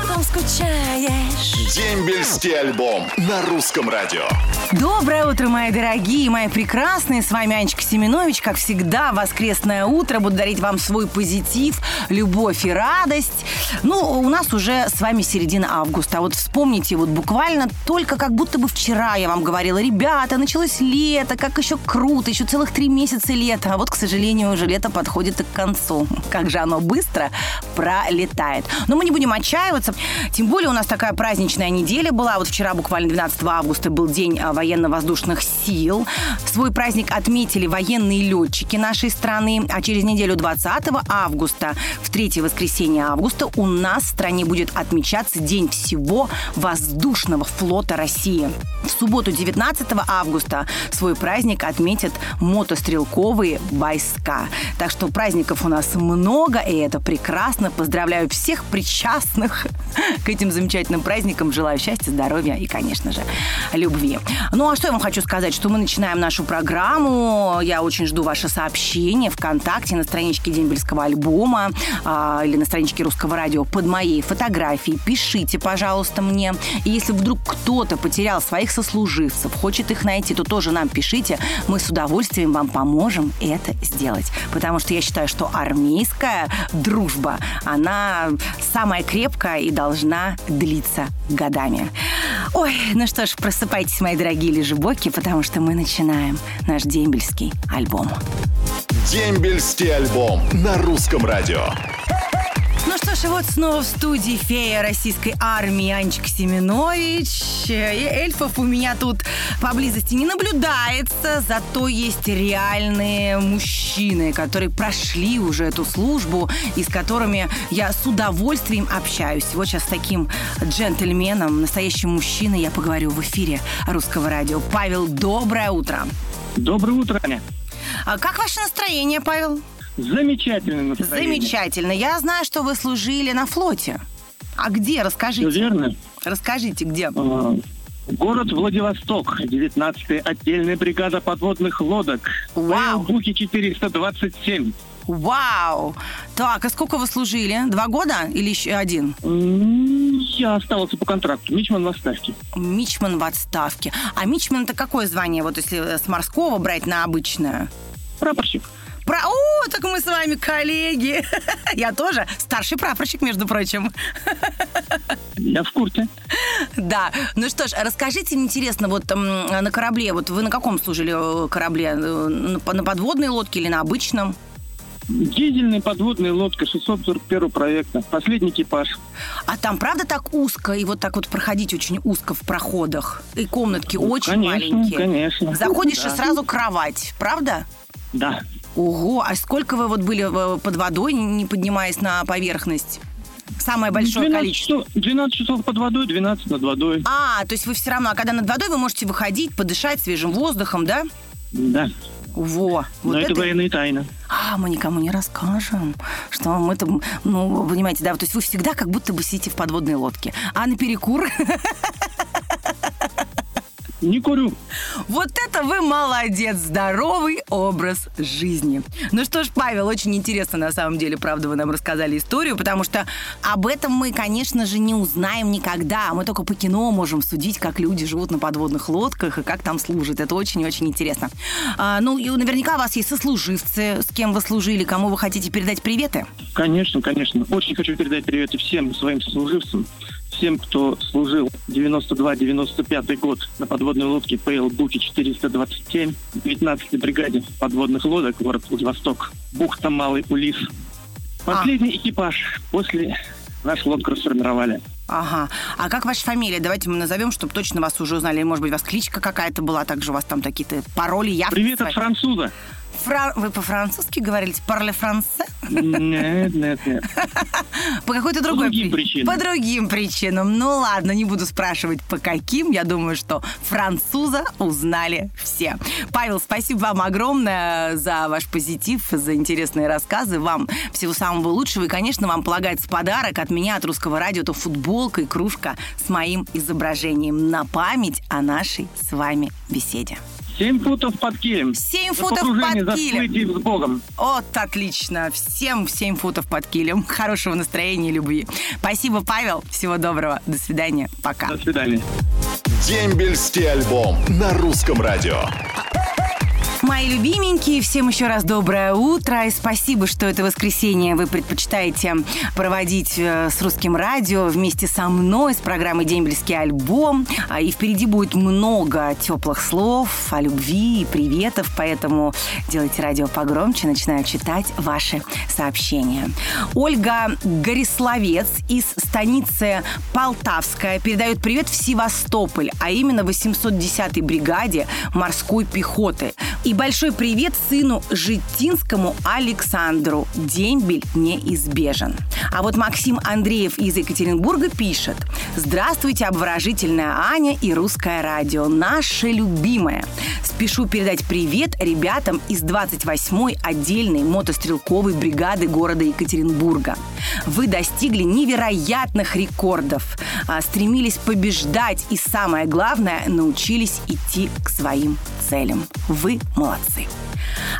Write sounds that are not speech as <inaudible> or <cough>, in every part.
Потом скучаешь. Дембельский альбом на русском радио. Доброе утро, мои дорогие, мои прекрасные. С вами Анечка Семенович. Как всегда, воскресное утро. Буду дарить вам свой позитив, любовь и радость. Ну, у нас уже с вами середина августа. А вот вспомните, вот буквально только как будто бы вчера я вам говорила, ребята, началось лето, как еще круто, еще целых три месяца лета. А вот, к сожалению, уже лето подходит и к концу. Как же оно быстро пролетает. Но мы не будем отчаиваться. Тем более у нас такая праздничная неделя была. Вот вчера, буквально 12 августа, был день а, военно-воздушных сил. Свой праздник отметили военные летчики нашей страны. А через неделю 20 августа, в третье воскресенье августа, у нас в стране будет отмечаться День всего воздушного флота России. В субботу 19 августа свой праздник отметят мотострелковые войска. Так что праздников у нас много, и это прекрасно. Поздравляю всех причастных к этим замечательным праздникам. Желаю счастья, здоровья и, конечно же, любви. Ну, а что я вам хочу сказать, что мы начинаем нашу программу. Я очень жду ваше сообщение ВКонтакте на страничке Дембельского альбома а, или на страничке Русского радио под моей фотографией. Пишите, пожалуйста, мне. И если вдруг кто-то потерял своих сослуживцев, хочет их найти, то тоже нам пишите. Мы с удовольствием вам поможем это сделать. Потому что я считаю, что армейская дружба, она самая крепкая и должна длиться годами. Ой, ну что ж, просыпайтесь, мои дорогие лежебоки, потому что мы начинаем наш дембельский альбом. Дембельский альбом на русском радио. Ну что ж, и вот снова в студии фея российской армии Анечка Семенович. И эльфов у меня тут поблизости не наблюдается, зато есть реальные мужчины, которые прошли уже эту службу и с которыми я с удовольствием общаюсь. Вот сейчас с таким джентльменом, настоящим мужчиной я поговорю в эфире русского радио. Павел, доброе утро. Доброе утро, Аня. А как ваше настроение, Павел? Замечательное настроение. Замечательно. Я знаю, что вы служили на флоте. А где? Расскажите. Все верно. Расскажите, где? А, Город Владивосток, 19-я отдельная бригада подводных лодок. Вау. Бухи 427. Вау! Так, а сколько вы служили? Два года или еще один? Я оставался по контракту. Мичман в отставке. Мичман в отставке. А мичман это какое звание? Вот если с морского брать на обычное? Прапорщик. Про... О, так мы с вами коллеги. <laughs> Я тоже старший прапорщик, между прочим. <laughs> Я в курсе. Да. Ну что ж, расскажите, интересно, вот на корабле, вот вы на каком служили э, корабле? Э, На по- на подводной лодке или на обычном? Дизельная подводная лодка 641 проекта. Последний экипаж. А там правда так узко, и вот так вот проходить очень узко в проходах? И комнатки очень Ну, конечно, маленькие. конечно. Заходишь и Да. сразу кровать, правда? Да. Ого, а сколько вы вот были э, под водой, не поднимаясь на поверхность? Самое большое 12 количество. часов, 12 часов под водой, 12 над водой. А, то есть вы все равно, а когда над водой, вы можете выходить, подышать свежим воздухом, да? Да. Во, вот Но это, военная тайна. А, мы никому не расскажем, что мы там, ну, понимаете, да, то есть вы всегда как будто бы сидите в подводной лодке. А на перекур? <laughs> Не курю. Вот это вы молодец! Здоровый образ жизни. Ну что ж, Павел, очень интересно на самом деле, правда, вы нам рассказали историю, потому что об этом мы, конечно же, не узнаем никогда. Мы только по кино можем судить, как люди живут на подводных лодках и как там служат. Это очень-очень интересно. А, ну, и наверняка у вас есть сослуживцы, с кем вы служили, кому вы хотите передать приветы. Конечно, конечно. Очень хочу передать приветы всем своим служивцам, всем, кто служил 92-95 год на подводной лодке ПЛ Буки 427, 19-й бригаде подводных лодок, город Владивосток, бухта Малый Улис. Последний экипаж после нашу лодку расформировали. Ага. А как ваша фамилия? Давайте мы назовем, чтобы точно вас уже узнали. Может быть, у вас кличка какая-то была, также у вас там какие-то пароли, явки Привет свои? от француза. Фран... Вы по-французски говорили? Парле франце? Нет, нет, нет. <laughs> По какой-то другой другим при- причинам. По другим причинам. Ну ладно, не буду спрашивать, по каким. Я думаю, что француза узнали все. Павел, спасибо вам огромное за ваш позитив, за интересные рассказы. Вам всего самого лучшего. И, конечно, вам полагается подарок от меня, от Русского радио. Это футболка и кружка с моим изображением на память о нашей с вами беседе. Семь футов под килем. Семь футов под килем. с Богом. Вот отлично. Всем 7 футов под килем. Хорошего настроения и любви. Спасибо, Павел. Всего доброго. До свидания. Пока. До свидания. Дембельский альбом на русском радио. Мои любименькие, всем еще раз доброе утро. И спасибо, что это воскресенье вы предпочитаете проводить э, с русским радио вместе со мной с программой «Дембельский альбом». А, И впереди будет много теплых слов о любви и приветов, поэтому делайте радио погромче, начинаю читать ваши сообщения. Ольга Горисловец из станицы Полтавская передает привет в Севастополь, а именно 810-й бригаде морской пехоты. И большой привет сыну Житинскому Александру. Дембель неизбежен. А вот Максим Андреев из Екатеринбурга пишет. Здравствуйте, обворожительная Аня и русское радио. Наше любимое. Спешу передать привет ребятам из 28-й отдельной мотострелковой бригады города Екатеринбурга. Вы достигли невероятных рекордов, а, стремились побеждать и, самое главное, научились идти к своим целям. Вы молодцы.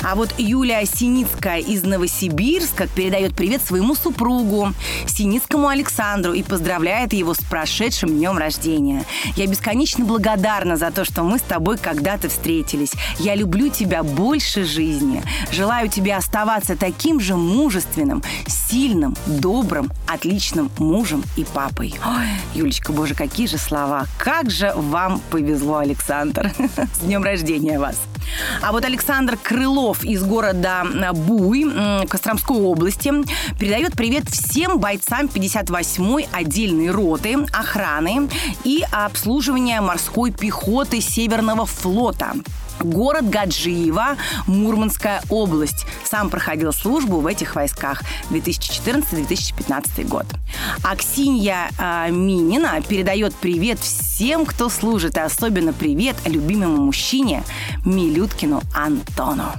А вот Юлия Синицкая из Новосибирска передает привет своему супругу, Синицкому Александру, и поздравляет его с прошедшим днем рождения. Я бесконечно благодарна за то, что мы с тобой когда-то встретились. Я люблю тебя больше жизни. Желаю тебе оставаться таким же мужественным, сильным, добрым, отличным мужем и папой. Ой, Юлечка, боже, какие же слова. Как же вам повезло, Александр. <laughs> С днем рождения вас. А вот Александр Крылов из города э, Буй Костромской области передает привет всем бойцам 58-й отдельной роты охраны и обслуживания морской пехоты Северного флота. Город Гаджиево, Мурманская область. Сам проходил службу в этих войсках 2014-2015 год. Аксинья э, Минина передает привет всем, кто служит, и особенно привет любимому мужчине Милюткину Антону.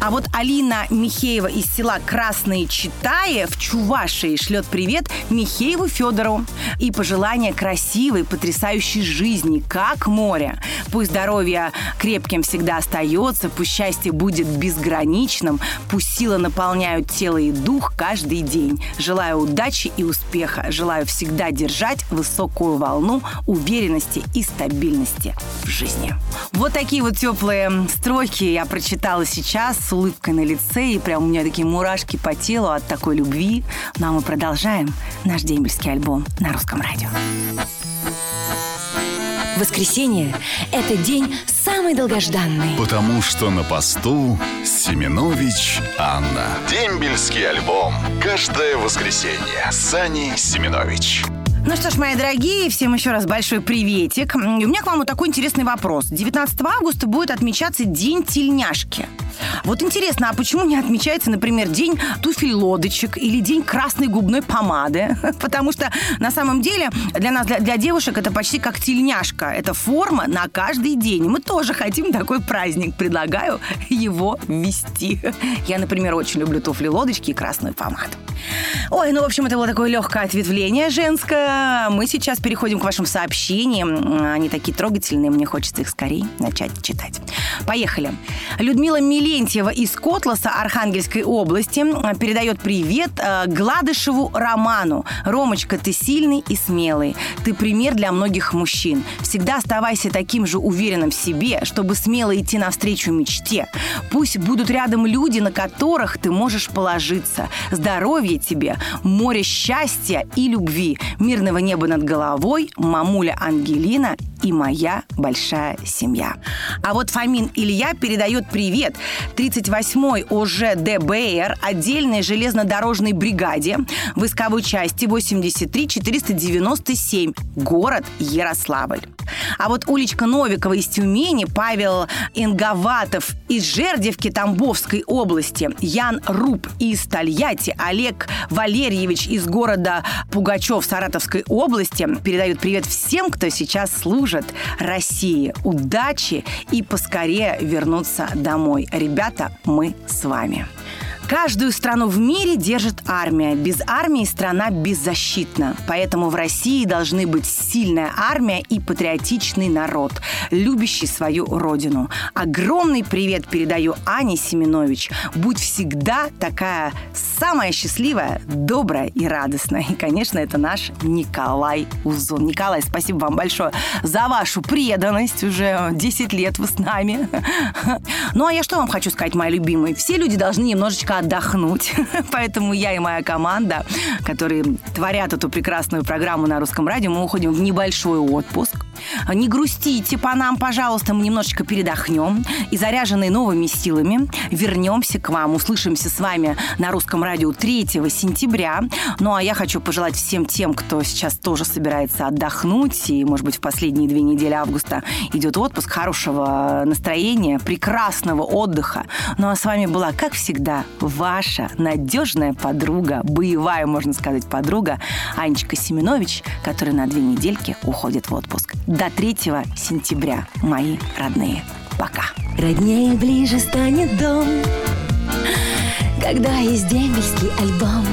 А вот Алина Михеева из села Красные Читаи в Чувашии шлет привет Михееву Федору и пожелания красивой, потрясающей жизни, как море. Пусть здоровье крепким всегда остается, пусть счастье будет безграничным, пусть силы наполняют тело и дух каждый день. Желаю удачи и успеха, желаю всегда держать высокую волну уверенности и стабильности в жизни. Вот такие вот теплые строки я прочитала сейчас с улыбкой на лице, и прям у меня такие мурашки по телу от такой любви. Ну а мы продолжаем наш дембельский альбом на русском радио. Воскресенье – это день самый долгожданный. Потому что на посту Семенович Анна. Дембельский альбом. Каждое воскресенье. Сани Семенович. Ну что ж, мои дорогие, всем еще раз большой приветик. У меня к вам вот такой интересный вопрос. 19 августа будет отмечаться День тельняшки. Вот интересно, а почему не отмечается, например, день туфель лодочек или день красной губной помады? <laughs> Потому что на самом деле для нас, для, для девушек, это почти как тельняшка. Это форма на каждый день. Мы тоже хотим такой праздник. Предлагаю его ввести. <laughs> Я, например, очень люблю туфли лодочки и красную помаду. Ой, ну, в общем, это было такое легкое ответвление женское. Мы сейчас переходим к вашим сообщениям. Они такие трогательные, мне хочется их скорее начать читать. Поехали. Людмила Милентьева из Котласа Архангельской области передает привет э, Гладышеву Роману. Ромочка, ты сильный и смелый. Ты пример для многих мужчин. Всегда оставайся таким же уверенным в себе, чтобы смело идти навстречу мечте. Пусть будут рядом люди, на которых ты можешь положиться. Здоровья тебе, море счастья и любви, мирного неба над головой, мамуля Ангелина и моя большая семья. А вот Фомин Илья передает привет 38-й ОЖ ДБР отдельной железнодорожной бригаде войсковой части 83-497, город Ярославль. А вот уличка Новикова из Тюмени, Павел Инговатов из Жердевки Тамбовской области, Ян Руб из Тольятти, Олег Валерьевич из города Пугачев Саратовской области передают привет всем, кто сейчас служит России. Удачи и поскорее вернуться домой. Ребята, мы с вами. Каждую страну в мире держит армия. Без армии страна беззащитна. Поэтому в России должны быть сильная армия и патриотичный народ, любящий свою родину. Огромный привет передаю Ане Семенович. Будь всегда такая самая счастливая, добрая и радостная. И, конечно, это наш Николай Узун. Николай, спасибо вам большое за вашу преданность. Уже 10 лет вы с нами. <laughs> Ну, а я что вам хочу сказать, мои любимые? Все люди должны немножечко отдохнуть. <laughs> Поэтому я и моя команда, которые творят эту прекрасную программу на русском радио, мы уходим в небольшой отпуск. Не грустите по нам, пожалуйста, мы немножечко передохнем и заряженные новыми силами вернемся к вам. Услышимся с вами на русском радио 3 сентября. Ну, а я хочу пожелать всем тем, кто сейчас тоже собирается отдохнуть и, может быть, в последние две недели августа идет отпуск, хорошего настроения, прекрасного отдыха. Ну, а с вами была, как всегда, ваша надежная подруга, боевая, можно сказать, подруга Анечка Семенович, которая на две недельки уходит в отпуск. До 3 сентября, мои родные. Пока. Роднее ближе станет дом, когда есть дембельский альбом.